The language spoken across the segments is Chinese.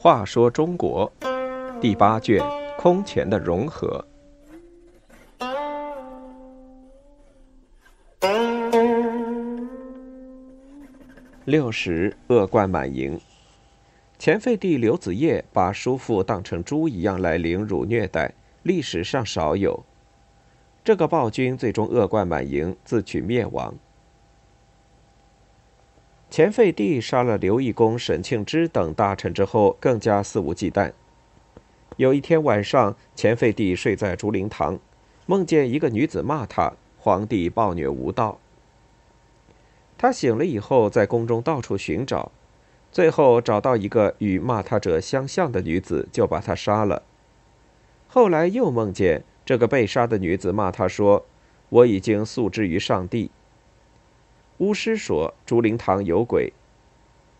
话说中国第八卷空前的融合。六十恶贯满盈，前废帝刘子业把叔父当成猪一样来凌辱虐待，历史上少有。这个暴君最终恶贯满盈，自取灭亡。前废帝杀了刘义公、沈庆之等大臣之后，更加肆无忌惮。有一天晚上，前废帝睡在竹林堂，梦见一个女子骂他：“皇帝暴虐无道。”他醒了以后，在宫中到处寻找，最后找到一个与骂他者相像的女子，就把她杀了。后来又梦见这个被杀的女子骂他说：“我已经诉之于上帝。”巫师说：“竹林堂有鬼。”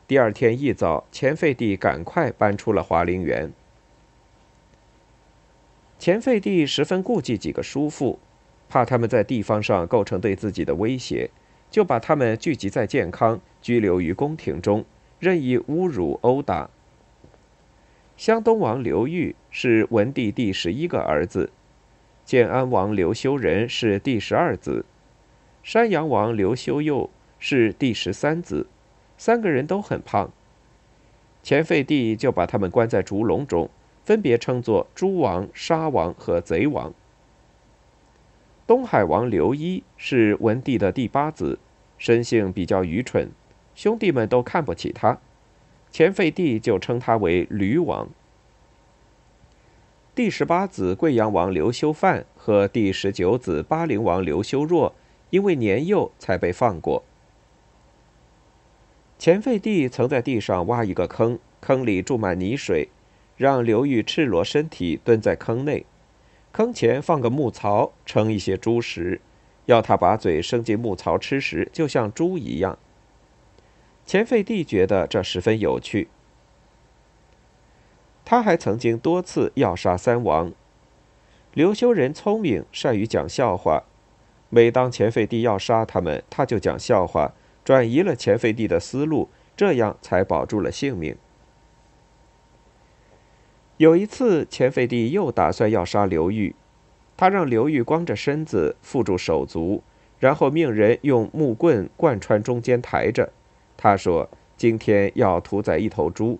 第二天一早，钱废帝赶快搬出了华陵园。钱废帝十分顾忌几个叔父，怕他们在地方上构成对自己的威胁，就把他们聚集在健康，拘留于宫廷中，任意侮辱殴打。湘东王刘裕是文帝第十一个儿子，建安王刘修仁是第十二子。山阳王刘修佑是第十三子，三个人都很胖。前废帝就把他们关在竹笼中，分别称作猪王、沙王和贼王。东海王刘一是文帝的第八子，生性比较愚蠢，兄弟们都看不起他，前废帝就称他为驴王。第十八子贵阳王刘修范和第十九子巴陵王刘修若。因为年幼，才被放过。前废帝曾在地上挖一个坑，坑里注满泥水，让刘裕赤裸身体蹲在坑内，坑前放个木槽，盛一些猪食，要他把嘴伸进木槽吃食，就像猪一样。前废帝觉得这十分有趣。他还曾经多次要杀三王。刘修仁聪明，善于讲笑话。每当钱废帝要杀他们，他就讲笑话，转移了钱废帝的思路，这样才保住了性命。有一次，钱废帝又打算要杀刘裕，他让刘裕光着身子缚住手足，然后命人用木棍贯穿中间抬着。他说：“今天要屠宰一头猪。”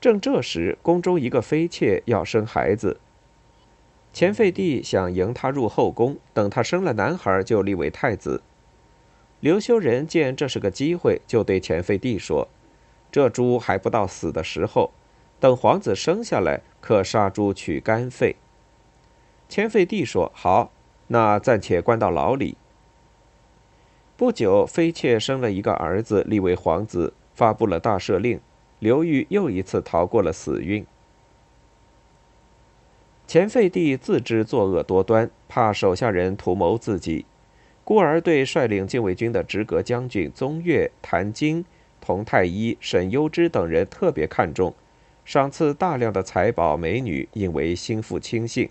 正这时，宫中一个妃妾要生孩子。前废帝想迎她入后宫，等她生了男孩就立为太子。刘修仁见这是个机会，就对前废帝说：“这猪还不到死的时候，等皇子生下来，可杀猪取肝肺。”前废帝说：“好，那暂且关到牢里。”不久，妃妾生了一个儿子，立为皇子，发布了大赦令，刘裕又一次逃过了死运。前废帝自知作恶多端，怕手下人图谋自己，故而对率领禁卫军的直阁将军宗岳、谭晶、佟太医、沈攸之等人特别看重，赏赐大量的财宝美女，引为心腹亲信。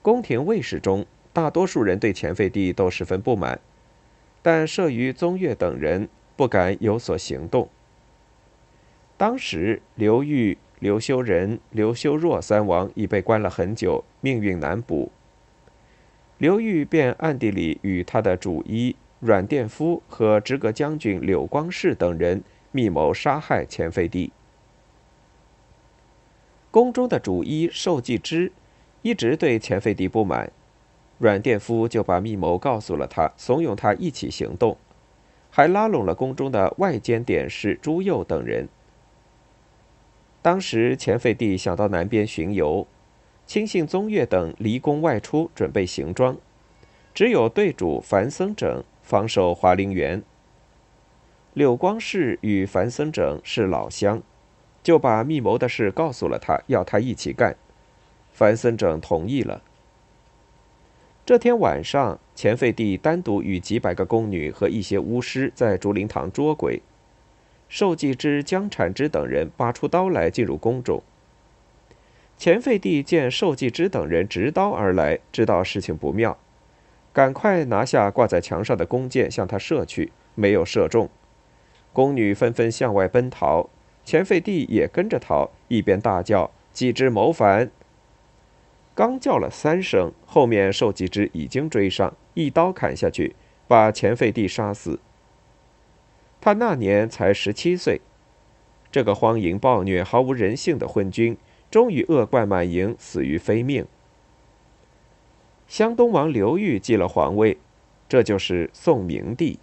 宫廷卫士中，大多数人对前废帝都十分不满，但慑于宗岳等人，不敢有所行动。当时刘裕。刘修仁、刘修若三王已被关了很久，命运难卜。刘裕便暗地里与他的主医阮殿夫和直阁将军柳光世等人密谋杀害前废帝。宫中的主医寿季之一直对前废帝不满，阮殿夫就把密谋告诉了他，怂恿他一起行动，还拉拢了宫中的外监典士朱佑等人。当时，钱废帝想到南边巡游，亲信宗岳等离宫外出，准备行装，只有对主樊僧整防守华陵园。柳光世与樊僧整是老乡，就把密谋的事告诉了他，要他一起干。樊僧整同意了。这天晚上，钱废帝单独与几百个宫女和一些巫师在竹林堂捉鬼。寿继之、江产之等人拔出刀来进入宫中。钱废帝见寿继之等人执刀而来，知道事情不妙，赶快拿下挂在墙上的弓箭向他射去，没有射中。宫女纷纷向外奔逃，钱废帝也跟着逃，一边大叫：“季之谋反！”刚叫了三声，后面寿吉之已经追上，一刀砍下去，把钱废帝杀死。他那年才十七岁，这个荒淫暴虐、毫无人性的昏君，终于恶贯满盈，死于非命。湘东王刘裕继了皇位，这就是宋明帝。